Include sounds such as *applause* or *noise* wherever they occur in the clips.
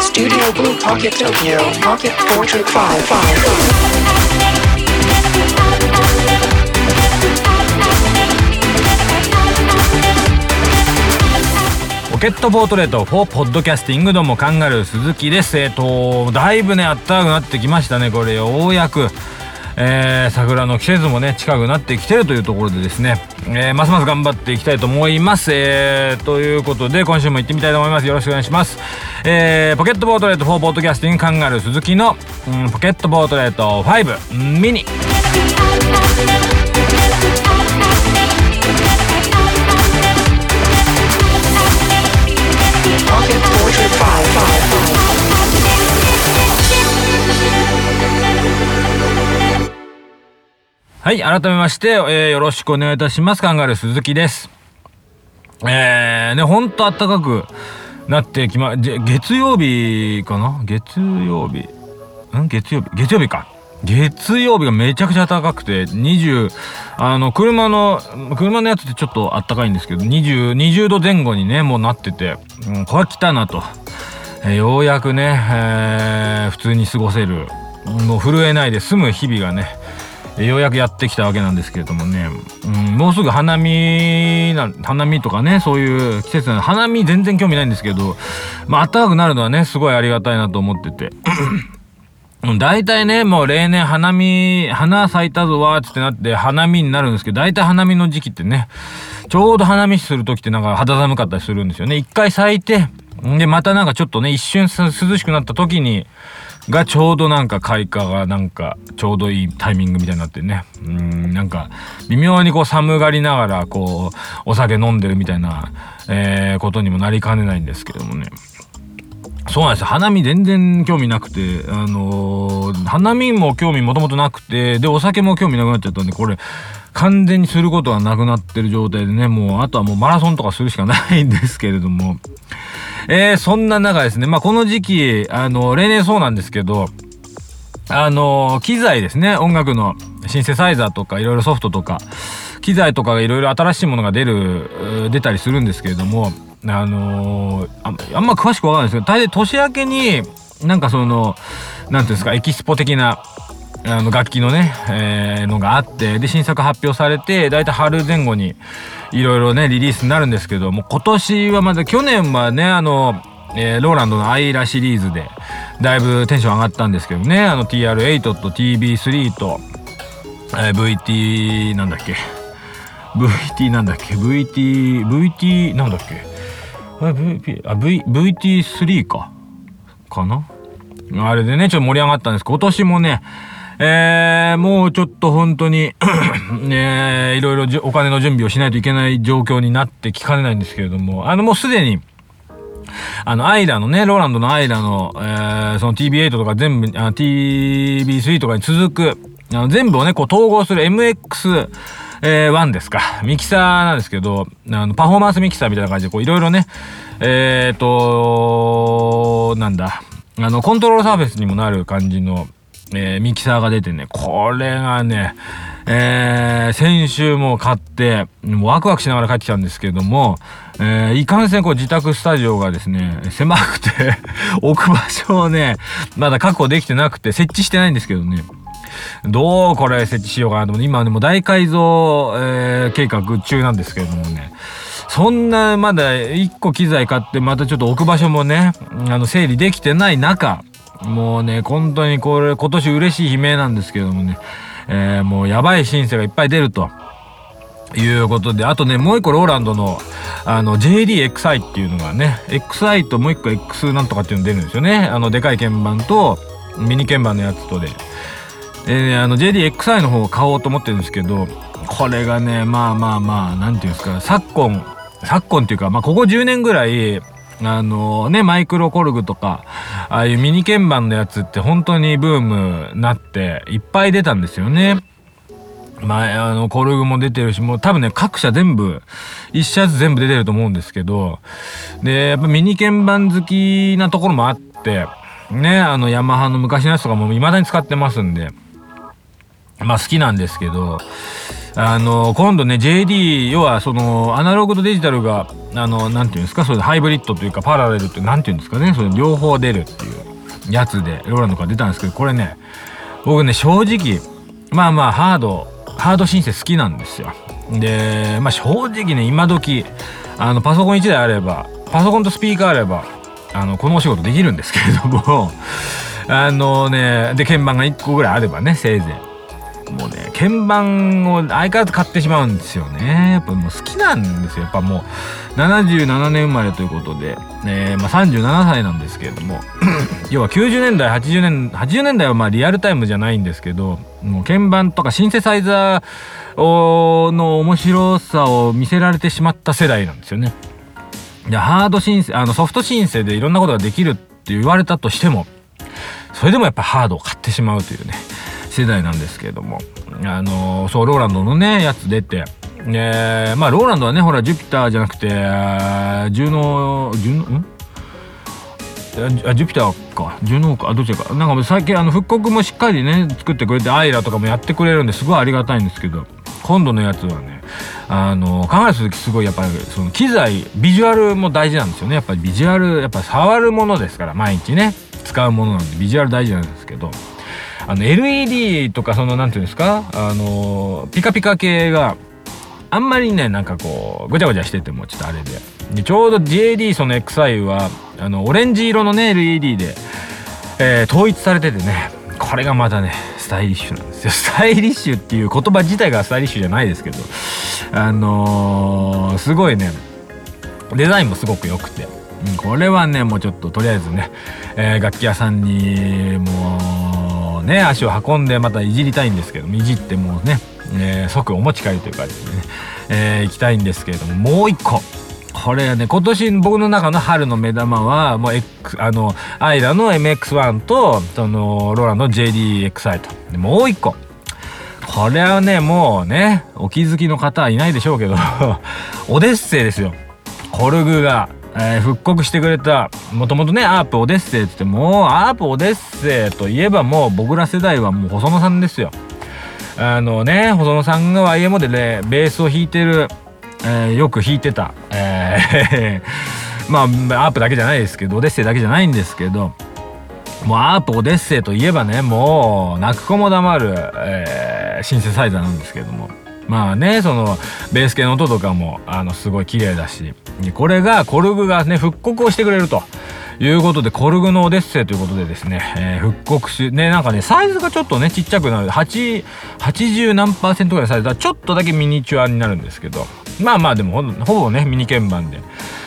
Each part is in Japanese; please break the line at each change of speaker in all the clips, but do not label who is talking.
Studio Blue Pocket Tokyo Pocket Portrait 5
ポケットポートレート4ポッドキャスティングどうもカンガルー鈴木です。えっ、とだいぶねあったかくなってきましたねこれようやく。えー桜の季節もね近くなってきてるというところでですね、えーますます頑張っていきたいと思います、えーということで今週も行ってみたいと思います。よろしくお願いします、えーポケットポートレート4ポッドキャスティングカンガルー鈴木の、うんポケットポートレート5ミニ。
Pocket Portrait 5
はい、改めまして、えーよろしくお願いいたします。カンガルー鈴木です。えー、ね、ほんと暖かくなってきま、月曜日かな？月曜日。ん？月曜日？月曜日か。月曜日がめちゃくちゃ暖かくて、20、あの、車の、車のやつってちょっと暖かいんですけど、20、20度前後にね、もうなってて、うん、これは来たなと。えーようやくね、えー普通に過ごせる、もう震えないで済む日々がね、ようやくやってきたわけなんですけれどもね、うん、もうすぐ花見な花見とかねそういう季節なの花見全然興味ないんですけどまあ暖かくなるのはねすごいありがたいなと思ってて。*clears throat* 大体ね、もう例年花見、花咲いたぞわーってなって花見になるんですけど、大体花見の時期ってね、ちょうど花見する時ってなんか肌寒かったりするんですよね。一回咲いて、で、またなんかちょっとね、一瞬涼しくなった時に、がちょうどなんか開花がなんかちょうどいいタイミングみたいになってね。うん、なんか微妙にこう寒がりながらこう、お酒飲んでるみたいな、えーことにもなりかねないんですけどもね。そうなんです花見全然興味なくてあのー花見も興味もともとなくてでお酒も興味なくなっちゃったんでこれ完全にすることはなくなってる状態でねもうあとはもうマラソンとかするしかないんですけれども。えー、そんな中ですね。まあこの時期あの例年そうなんですけどあの機材ですね。音楽のシンセサイザーとかいろいろソフトとか機材とかいろいろ新しいものが出る出たりするんですけれどもあのーあんあんま詳しくわかんないですけど大体年明けになんかそのなんていうんですかエキスポ的なあの楽器のね、えーのがあってで新作発表されて大体春前後にいろいろねリリースになるんですけども今年はまだ去年はねあの、えーローランドのアイラシリーズでだいぶテンション上がったんですけどねあの TR8 と TB3 と、えー VT なんだっけ VT なんだっけ VT VT なんだっけあ VP あ V VT3 か。かな？あれでねちょっと盛り上がったんです今年もねえー、もうちょっと本当にね *coughs* いろいろお金の準備をしないといけない状況になってきかねないんですけれどもあのもうすでにあの、アイラのね、ローランドのアイラの、えーその TB8 とか全部、あ TB3 とかに続く、あの全部をね、こう統合する MX、えー1ですか。ミキサーなんですけど、あの、パフォーマンスミキサーみたいな感じで、こう、いろいろね、えーと、なんだ、あの、コントロールサーフェスにもなる感じの、えーミキサーが出てね、これがね、えー先週も買って、もうワクワクしながら帰ってきたんですけども、えーいかんせんこう自宅スタジオがですね、狭くて、*laughs* 置く場所をね、まだ確保できてなくて、設置してないんですけどね、どうこれ設置しようかなと思って、今でも大改造、えー計画中なんですけれどもね、そんなまだ一個機材買ってまたちょっと置く場所もね、あの整理できてない中、もうね、本当にこれ今年嬉しい悲鳴なんですけどもね、えーもうやばいシンセがいっぱい出ると。いうことで、あとね、もう一個ローランドの、あの、JDXI っていうのがね、XI ともう一個 X なんとかっていうの出るんですよね。あの、でかい鍵盤と、ミニ鍵盤のやつとで。で、あの、JDXI の方を買おうと思ってるんですけど、これがね、まあまあまあ、なんていうんですか、昨今、昨今っていうか、まあ、ここ10年ぐらい、あのね、マイクロコルグとか、ああいうミニ鍵盤のやつって本当にブームなって、いっぱい出たんですよね。まあ、あの、コルグも出てるし、もう多分ね、各社全部、一社ずつ全部出てると思うんですけど、で、やっぱミニ鍵盤好きなところもあって、ね、あの、ヤマハの昔のやつとかも未だに使ってますんで、まあ好きなんですけど、あの、今度ね、JD、要はその、アナログとデジタルが、あの、なんていうんですか、それハイブリッドというか、パラレルって、なんていうんですかね、それ両方出るっていうやつで、ローランドから出たんですけど、これね、僕ね、正直、まあまあ、ハード、ハード申請好きなんですよ。で、まあ正直ね、今時、あの、パソコン1台あれば、パソコンとスピーカーあれば、あの、このお仕事できるんですけれども、あのね、で、鍵盤が1個ぐらいあればね、せいぜい。もうね鍵盤を相変わらず買ってしまうんですよね。やっぱもう好きなんですよ。やっぱもう77年生まれということで、えー、まあ、37歳なんですけれども。*clears throat* 要は90年代80年80年代はまあリアルタイムじゃないんですけどもう鍵盤とかシンセサイザーの面白さを見せられてしまった世代なんですよね。でハードシンセあのソフトシンセでいろんなことができるって言われたとしてもそれでもやっぱハードを買ってしまうというね。世代なんですけれども。あのそうローランドのねやつ出て。でまあローランドはねほらジュピターじゃなくてジュノジュノん？あジュピターか。ジュノーか。どっちか。なんか最近あの復刻もしっかりね作ってくれてアイラとかもやってくれるんですごいありがたいんですけど。今度のやつはねあの考えるとすごいやっぱりその機材ビジュアルも大事なんですよね。やっぱりビジュアルやっぱ触るものですから毎日ね。使うものなんでビジュアル大事なんですけど。あの LED とかその何て言うんですか？あのピカピカ系があんまりねなんかこうごちゃごちゃしててもちょっとあれで。でちょうど JD その XI はあのオレンジ色のね LED で、えー、統一されててねこれがまたねスタイリッシュなんですよ。*laughs* スタイリッシュっていう言葉自体がスタイリッシュじゃないですけどあのー、すごいねデザインもすごく良くて、うん、これはねもうちょっととりあえずね、えー、楽器屋さんにもうね足を運んでまたいじりたいんですけどいじってもうね、えー、即お持ち帰りという感じでね、えー、行きたいんですけれどももう一個。これはね今年僕の中の春の目玉はもう、X、あのアイラの MX1 とそのローラの JDXI と。でもう一個。これはねもうねお気づきの方はいないでしょうけど *laughs* オデッセイですよ。コルグが。えー、復刻してくれたもともとねアープオデッセイってってもうアープオデッセイといえばもう僕ら世代はもう細野さんですよ。あのね細野さんが YMO でねベースを弾いてる、えー、よく弾いてた、えー、*laughs* まあアープだけじゃないですけどオデッセイだけじゃないんですけどもうアープオデッセイといえばねもう泣く子も黙る、えー、シンセサイザーなんですけども。まあねそのベース系の音とかもあのすごい綺麗だしこれがコルグがね復刻をしてくれると。いうことで、コルグのオデッセイということでですね、えー、復刻し、ね、なんかね、サイズがちょっとね、ちっちゃくなる。8、80何パーセントぐらいサイズはちょっとだけミニチュアになるんですけど、まあまあでもほ、ほぼね、ミニ鍵盤で。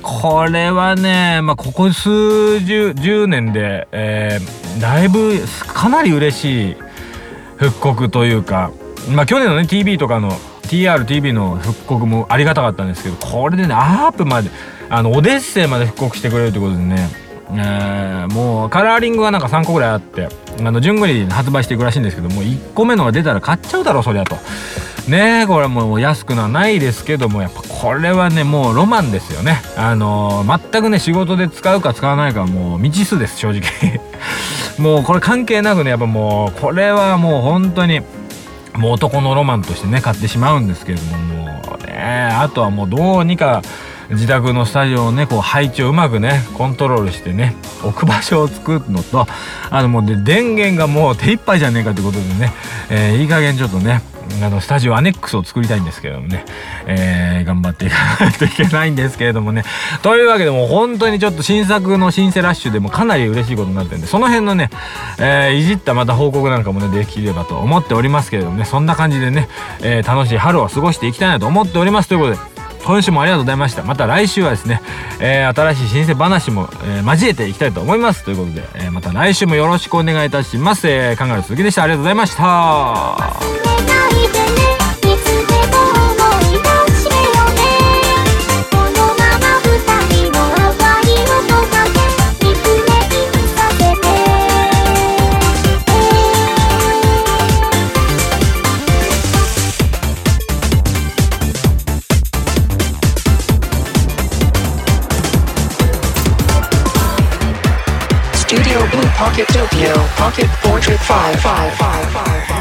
これはね、まあ、ここ数十、10年で、えー、だいぶ、かなり嬉しい復刻というか、まあ去年のね TV とかの TRTV の復刻もありがたかったんですけどこれでねアープまであのオデッセイまで復刻してくれるということでねえー、もうカラーリングがなんか3個ぐらいあってあの順繰り発売していくらしいんですけどもう1個目のが出たら買っちゃうだろそりゃと。ねえこれもう安くのはないですけどもやっぱこれはねもうロマンですよね。あのー、全くね仕事で使うか使わないかもう未知数です正直。*laughs* もうこれ関係なくねやっぱもうこれはもう本当にもう男のロマンとしてね買ってしまうんですけれどももうねあとはもうどうにか自宅のスタジオのねこう配置をうまくねコントロールしてね置く場所を作るのとあのもうで電源がもう手一杯じゃねえかってことでね、えー、いい加減ちょっとねあのスタジオアネックスを作りたいんですけれどもね、えー、頑張っていかないといけないんですけれどもね。というわけでも本当にちょっと新作の新セラッシュでもかなり嬉しいことになってるんでその辺のね、えー、いじったまた報告なんかもねできればと思っておりますけれどもね。そんな感じでね、えー、楽しい春を過ごしていきたいなと思っておりますということで今週もありがとうございました。また来週はですね、えー、新しい新鮮話も、えー、交えていきたいと思いますということで、えー、また来週もよろしくお願いいたします、えー、カンガル鈴木でした。ありがとうございました。Pocket Tokyo, Pocket Portrait 55555.